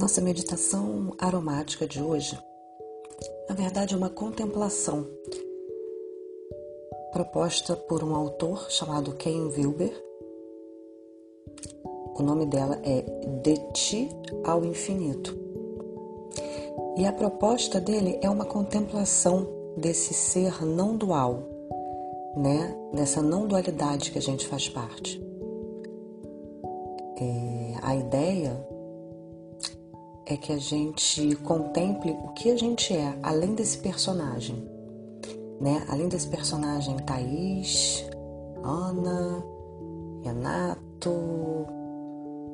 Nossa meditação aromática de hoje, na verdade, é uma contemplação proposta por um autor chamado Ken Wilber. O nome dela é De Ti ao Infinito. E a proposta dele é uma contemplação desse ser não dual, né? Dessa não dualidade que a gente faz parte. É, a ideia é que a gente contemple o que a gente é, além desse personagem. Né? Além desse personagem Thaís, Ana, Renato,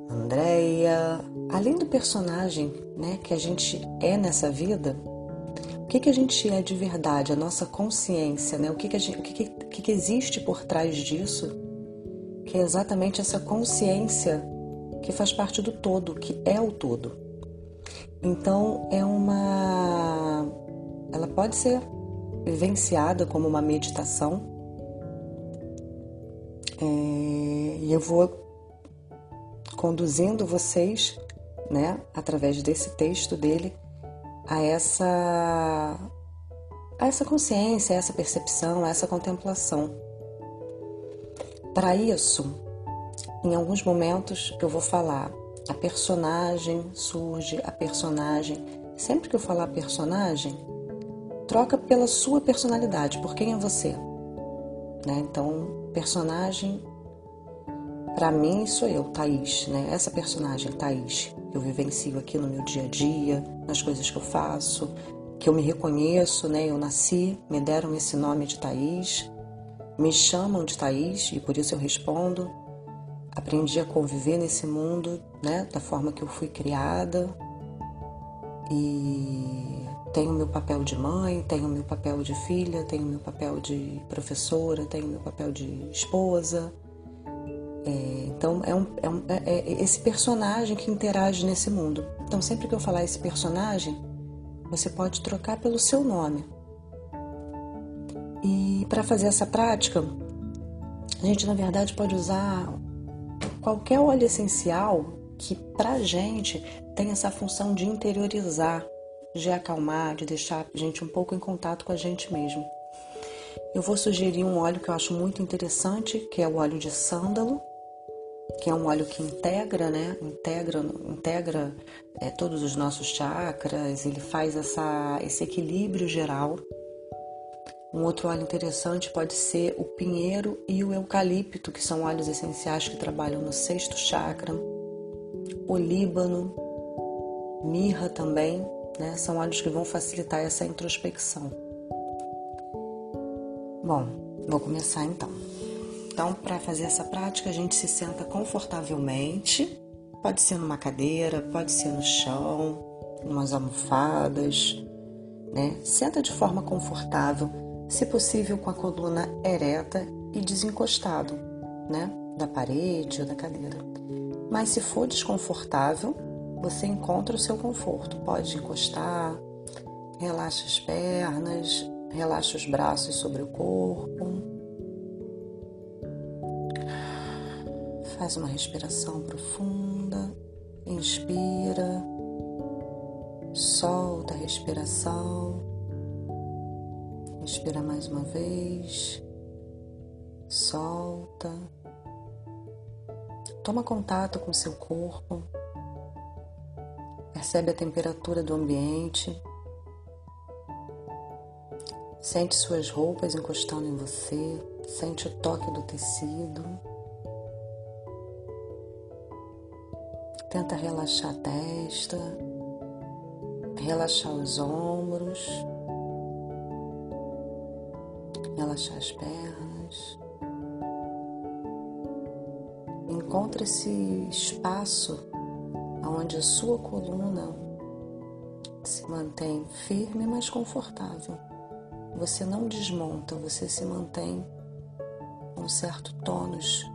Andréia, além do personagem né, que a gente é nessa vida, o que, que a gente é de verdade, a nossa consciência, né? o, que, que, gente, o que, que, que existe por trás disso, que é exatamente essa consciência que faz parte do todo, que é o todo. Então é uma. Ela pode ser vivenciada como uma meditação. É... E eu vou conduzindo vocês, né, através desse texto dele, a essa a essa consciência, a essa percepção, a essa contemplação. Para isso, em alguns momentos eu vou falar a personagem surge, a personagem. Sempre que eu falar personagem, troca pela sua personalidade, por quem é você. Né? Então, personagem, para mim, sou eu, Thaís. Né? Essa personagem, Thaís, eu vivencio aqui no meu dia a dia, nas coisas que eu faço, que eu me reconheço, né? Eu nasci, me deram esse nome de Thaís, me chamam de Thaís e por isso eu respondo aprendi a conviver nesse mundo, né, da forma que eu fui criada. E tenho meu papel de mãe, tenho meu papel de filha, tenho meu papel de professora, tenho meu papel de esposa. É, então é, um, é, um, é, é esse personagem que interage nesse mundo. Então sempre que eu falar esse personagem, você pode trocar pelo seu nome. E para fazer essa prática, a gente na verdade pode usar qualquer óleo essencial que pra gente tem essa função de interiorizar, de acalmar, de deixar a gente um pouco em contato com a gente mesmo. Eu vou sugerir um óleo que eu acho muito interessante, que é o óleo de sândalo, que é um óleo que integra, né? Integra, integra é, todos os nossos chakras, ele faz essa, esse equilíbrio geral um outro óleo interessante pode ser o pinheiro e o eucalipto, que são óleos essenciais que trabalham no sexto chakra. O líbano, mirra também, né? São óleos que vão facilitar essa introspecção. Bom, vou começar então. Então, para fazer essa prática, a gente se senta confortavelmente. Pode ser numa cadeira, pode ser no chão, umas almofadas, né? Senta de forma confortável se possível com a coluna ereta e desencostado, né, da parede ou da cadeira. Mas se for desconfortável, você encontra o seu conforto. Pode encostar, relaxa as pernas, relaxa os braços sobre o corpo. Faz uma respiração profunda, inspira, solta a respiração. Inspira mais uma vez, solta. Toma contato com seu corpo, percebe a temperatura do ambiente, sente suas roupas encostando em você, sente o toque do tecido. Tenta relaxar a testa, relaxar os ombros relaxar as pernas. Encontre esse espaço onde a sua coluna se mantém firme, mas confortável. Você não desmonta, você se mantém um certo tônus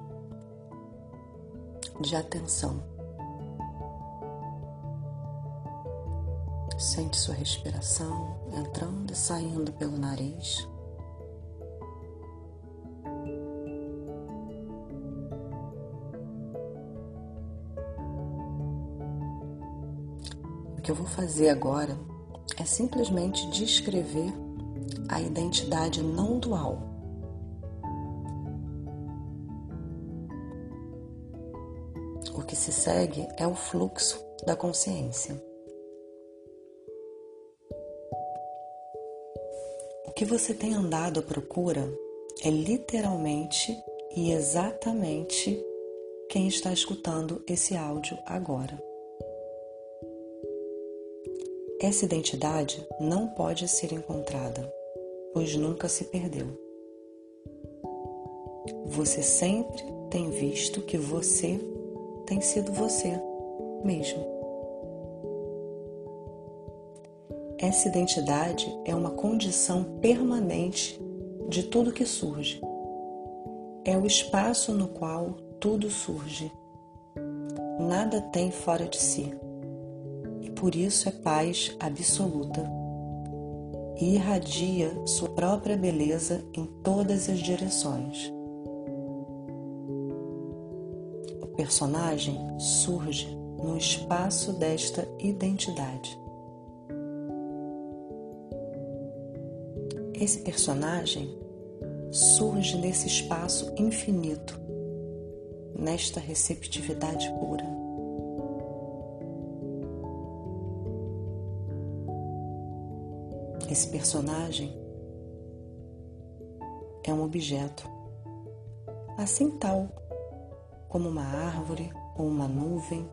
de atenção. Sente sua respiração entrando e saindo pelo nariz. O que eu vou fazer agora é simplesmente descrever a identidade não dual. O que se segue é o fluxo da consciência. O que você tem andado à procura é literalmente e exatamente quem está escutando esse áudio agora. Essa identidade não pode ser encontrada, pois nunca se perdeu. Você sempre tem visto que você tem sido você mesmo. Essa identidade é uma condição permanente de tudo que surge. É o espaço no qual tudo surge. Nada tem fora de si por isso é paz absoluta e irradia sua própria beleza em todas as direções. O personagem surge no espaço desta identidade. Esse personagem surge nesse espaço infinito, nesta receptividade pura. Esse personagem é um objeto, assim tal como uma árvore ou uma nuvem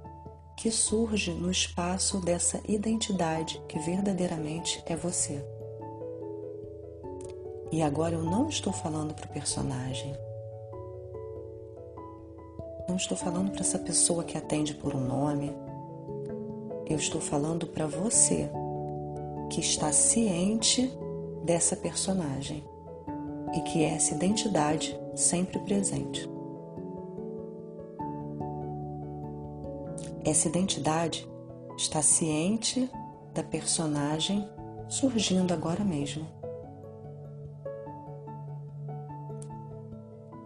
que surge no espaço dessa identidade que verdadeiramente é você. E agora eu não estou falando para o personagem. Não estou falando para essa pessoa que atende por um nome. Eu estou falando para você que está ciente dessa personagem e que essa identidade sempre presente. Essa identidade está ciente da personagem surgindo agora mesmo.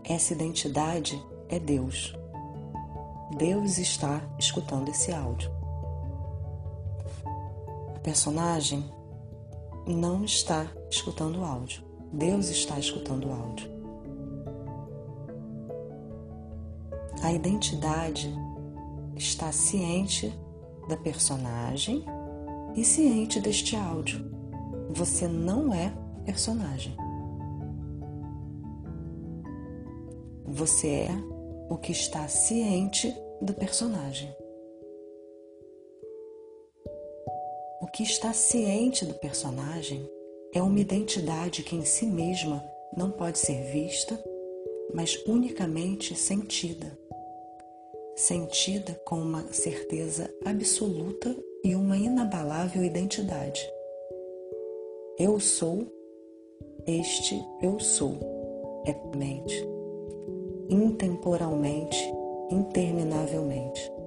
Essa identidade é Deus. Deus está escutando esse áudio personagem não está escutando o áudio. Deus está escutando o áudio. A identidade está ciente da personagem e ciente deste áudio. Você não é personagem. Você é o que está ciente do personagem. Que está ciente do personagem é uma identidade que em si mesma não pode ser vista, mas unicamente sentida. Sentida com uma certeza absoluta e uma inabalável identidade. Eu sou, este eu sou, é mente, intemporalmente, interminavelmente.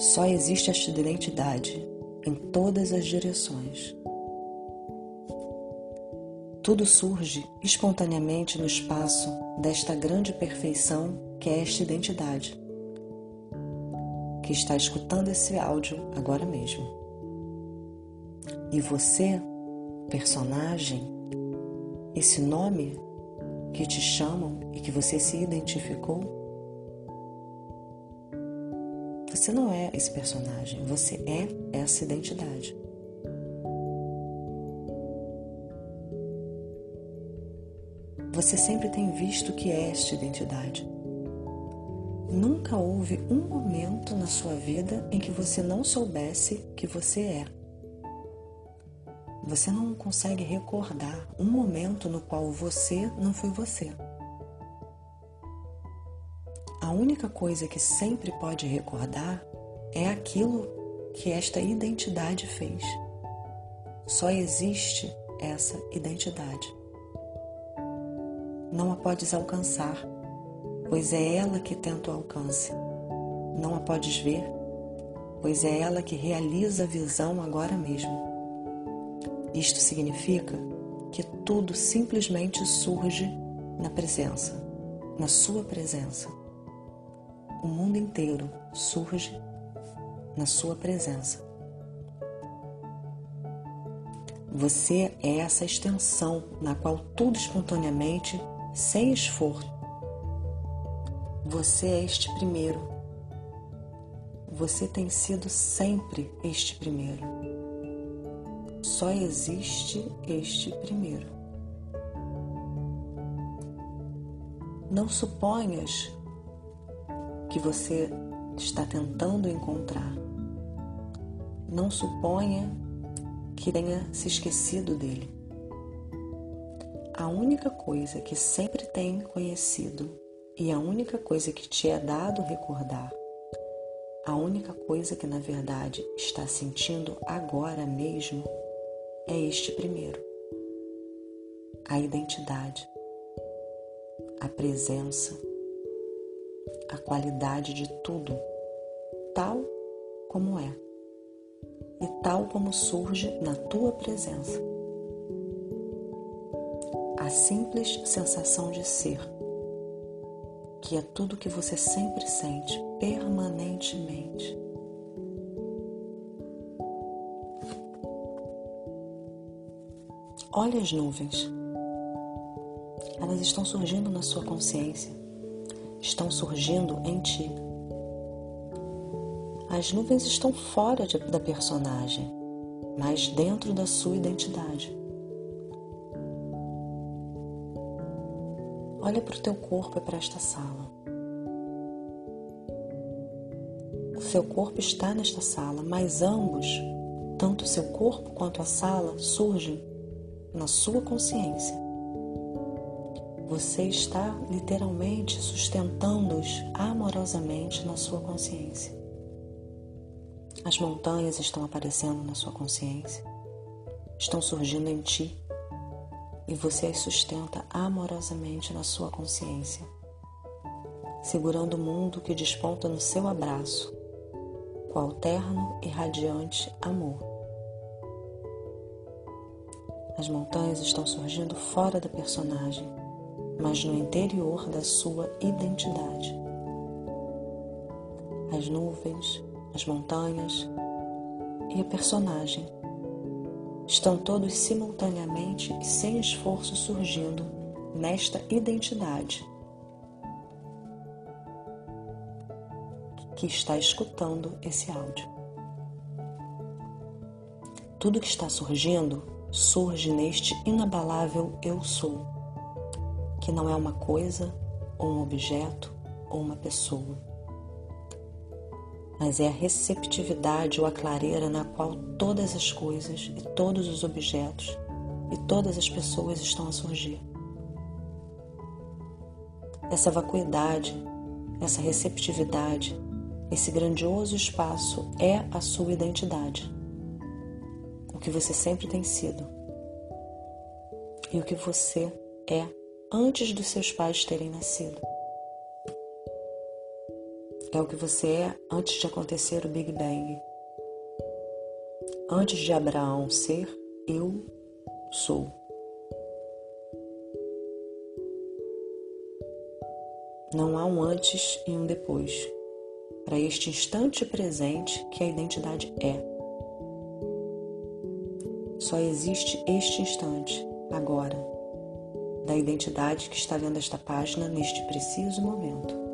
Só existe esta identidade em todas as direções. Tudo surge espontaneamente no espaço desta grande perfeição que é esta identidade, que está escutando esse áudio agora mesmo. E você, personagem, esse nome que te chamam e que você se identificou, você não é esse personagem, você é essa identidade. Você sempre tem visto que é esta identidade. Nunca houve um momento na sua vida em que você não soubesse que você é. Você não consegue recordar um momento no qual você não foi você. A única coisa que sempre pode recordar é aquilo que esta identidade fez. Só existe essa identidade. Não a podes alcançar, pois é ela que tenta o alcance. Não a podes ver, pois é ela que realiza a visão agora mesmo. Isto significa que tudo simplesmente surge na presença, na sua presença o mundo inteiro surge na sua presença. Você é essa extensão na qual tudo espontaneamente, sem esforço. Você é este primeiro. Você tem sido sempre este primeiro. Só existe este primeiro. Não suponhas que você está tentando encontrar. Não suponha que tenha se esquecido dele. A única coisa que sempre tem conhecido e a única coisa que te é dado recordar, a única coisa que na verdade está sentindo agora mesmo é este primeiro: a identidade, a presença, a qualidade de tudo, tal como é e tal como surge na tua presença. A simples sensação de ser, que é tudo que você sempre sente permanentemente. Olha as nuvens. Elas estão surgindo na sua consciência, estão surgindo em ti. As nuvens estão fora de, da personagem, mas dentro da sua identidade. Olha para o teu corpo e para esta sala. O seu corpo está nesta sala, mas ambos, tanto o seu corpo quanto a sala, surgem na sua consciência. Você está literalmente sustentando-os amorosamente na sua consciência. As montanhas estão aparecendo na sua consciência, estão surgindo em ti e você as sustenta amorosamente na sua consciência, segurando o mundo que desponta no seu abraço, qual terno e radiante amor. As montanhas estão surgindo fora da personagem, mas no interior da sua identidade. As nuvens, as montanhas e a personagem estão todos simultaneamente e sem esforço surgindo nesta identidade que está escutando esse áudio. Tudo que está surgindo surge neste inabalável eu sou, que não é uma coisa, ou um objeto, ou uma pessoa mas é a receptividade ou a clareira na qual todas as coisas e todos os objetos e todas as pessoas estão a surgir. Essa vacuidade, essa receptividade, esse grandioso espaço é a sua identidade. O que você sempre tem sido. E o que você é antes dos seus pais terem nascido é o que você é antes de acontecer o Big Bang. Antes de Abraão ser, eu sou. Não há um antes e um depois. Para este instante presente que a identidade é. Só existe este instante, agora, da identidade que está lendo esta página neste preciso momento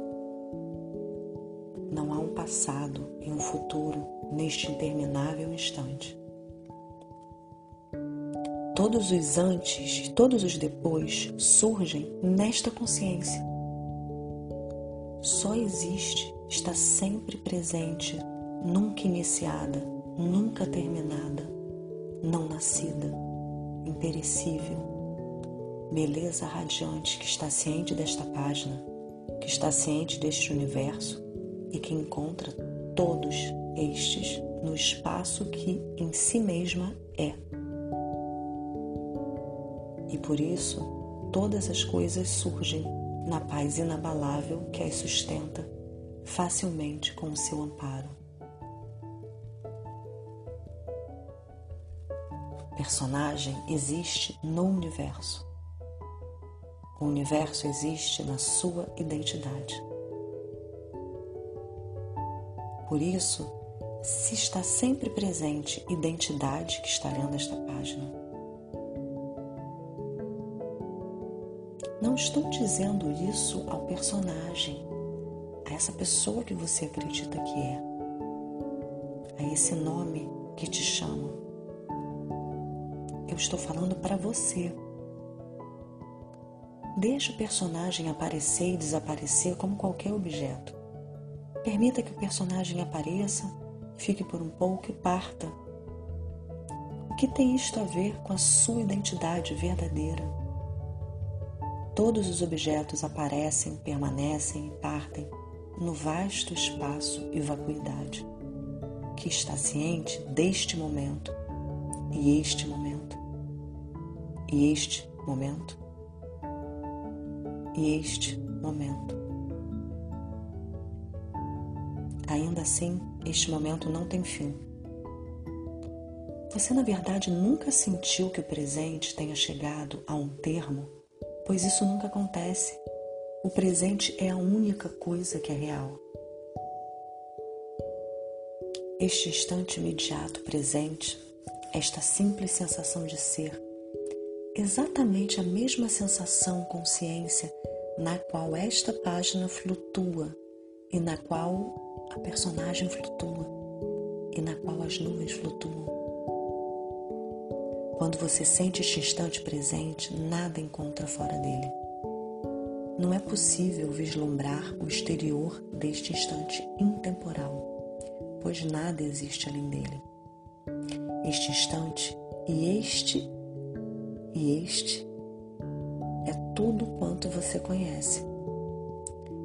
passado e um futuro neste interminável instante. Todos os antes, todos os depois surgem nesta consciência. Só existe, está sempre presente, nunca iniciada, nunca terminada, não nascida, imperecível. Beleza radiante que está ciente desta página, que está ciente deste universo, e que encontra todos estes no espaço que em si mesma é. E por isso, todas as coisas surgem na paz inabalável que as sustenta facilmente com o seu amparo. Personagem existe no universo. O universo existe na sua identidade. Por isso, se está sempre presente identidade que está lendo esta página. Não estou dizendo isso ao personagem, a essa pessoa que você acredita que é, a esse nome que te chama. Eu estou falando para você. Deixe o personagem aparecer e desaparecer como qualquer objeto. Permita que o personagem apareça, fique por um pouco e parta. O que tem isto a ver com a sua identidade verdadeira? Todos os objetos aparecem, permanecem e partem no vasto espaço e vacuidade, que está ciente deste momento e este momento, e este momento, e este momento. Ainda assim, este momento não tem fim. Você, na verdade, nunca sentiu que o presente tenha chegado a um termo, pois isso nunca acontece. O presente é a única coisa que é real. Este instante imediato presente, esta simples sensação de ser, exatamente a mesma sensação consciência na qual esta página flutua e na qual a personagem flutua e na qual as nuvens flutuam. Quando você sente este instante presente, nada encontra fora dele. Não é possível vislumbrar o exterior deste instante intemporal, pois nada existe além dele. Este instante e este e este é tudo quanto você conhece.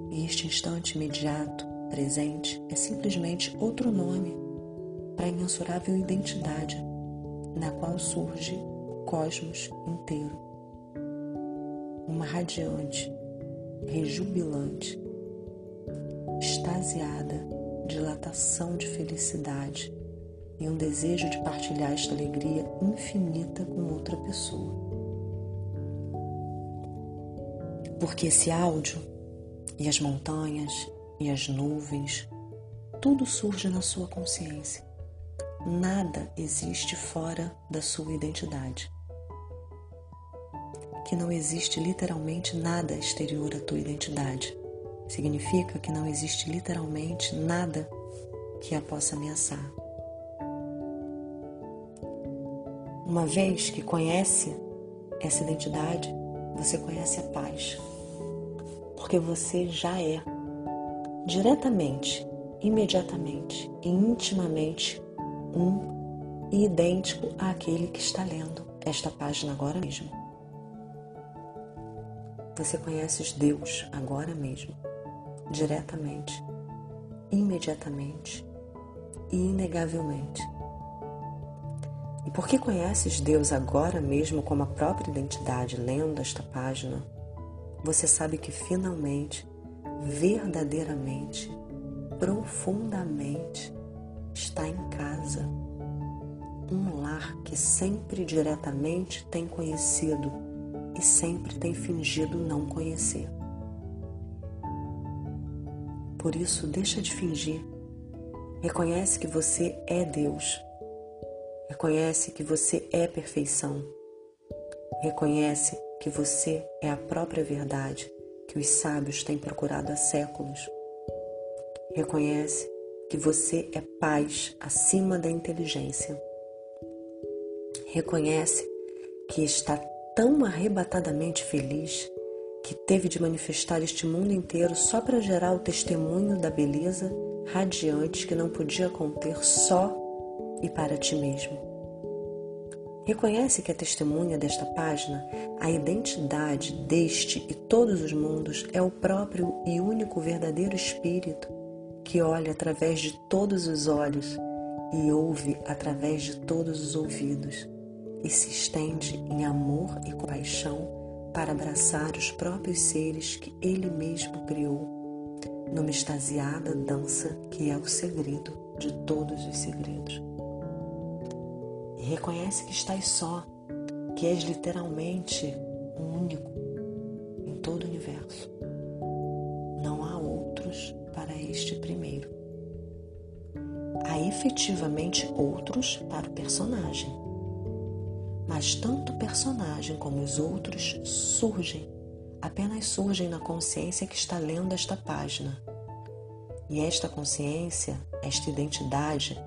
E este instante imediato presente é simplesmente outro nome para a imensurável identidade na qual surge o cosmos inteiro. Uma radiante, rejubilante, extasiada dilatação de felicidade e um desejo de partilhar esta alegria infinita com outra pessoa. Porque esse áudio e as montanhas e as nuvens, tudo surge na sua consciência. Nada existe fora da sua identidade. Que não existe literalmente nada exterior à tua identidade. Significa que não existe literalmente nada que a possa ameaçar. Uma vez que conhece essa identidade, você conhece a paz, porque você já é diretamente, imediatamente e intimamente um e idêntico àquele que está lendo esta página agora mesmo. Você conhece Deus agora mesmo, diretamente, imediatamente e inegavelmente. Porque conheces Deus agora mesmo como a própria identidade lendo esta página, você sabe que finalmente verdadeiramente, profundamente, está em casa. Um lar que sempre diretamente tem conhecido e sempre tem fingido não conhecer. Por isso, deixa de fingir. Reconhece que você é Deus. Reconhece que você é perfeição. Reconhece que você é a própria verdade que os sábios têm procurado há séculos. Reconhece que você é paz acima da inteligência. Reconhece que está tão arrebatadamente feliz que teve de manifestar este mundo inteiro só para gerar o testemunho da beleza radiante que não podia conter só e para ti mesmo. Reconhece que a testemunha desta página, a identidade deste e todos os mundos é o próprio e único verdadeiro Espírito que olha através de todos os olhos e ouve através de todos os ouvidos e se estende em amor e compaixão para abraçar os próprios seres que ele mesmo criou, numa extasiada dança que é o segredo de todos os segredos reconhece que estás só, que és literalmente o único em todo o universo. Não há outros para este primeiro. há efetivamente outros para o personagem. Mas tanto o personagem como os outros surgem, apenas surgem na consciência que está lendo esta página. E esta consciência, esta identidade,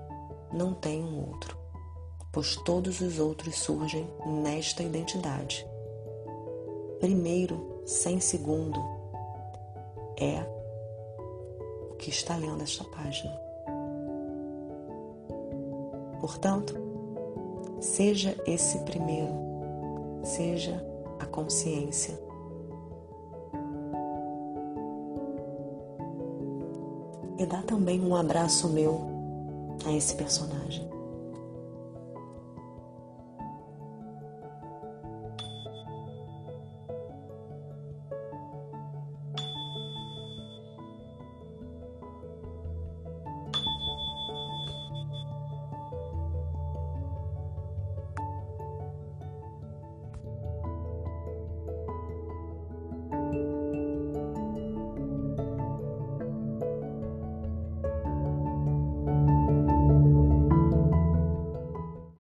não tem um outro, pois todos os outros surgem nesta identidade. Primeiro, sem segundo, é o que está lendo esta página. Portanto, seja esse primeiro, seja a consciência. E dá também um abraço meu a esse personagem.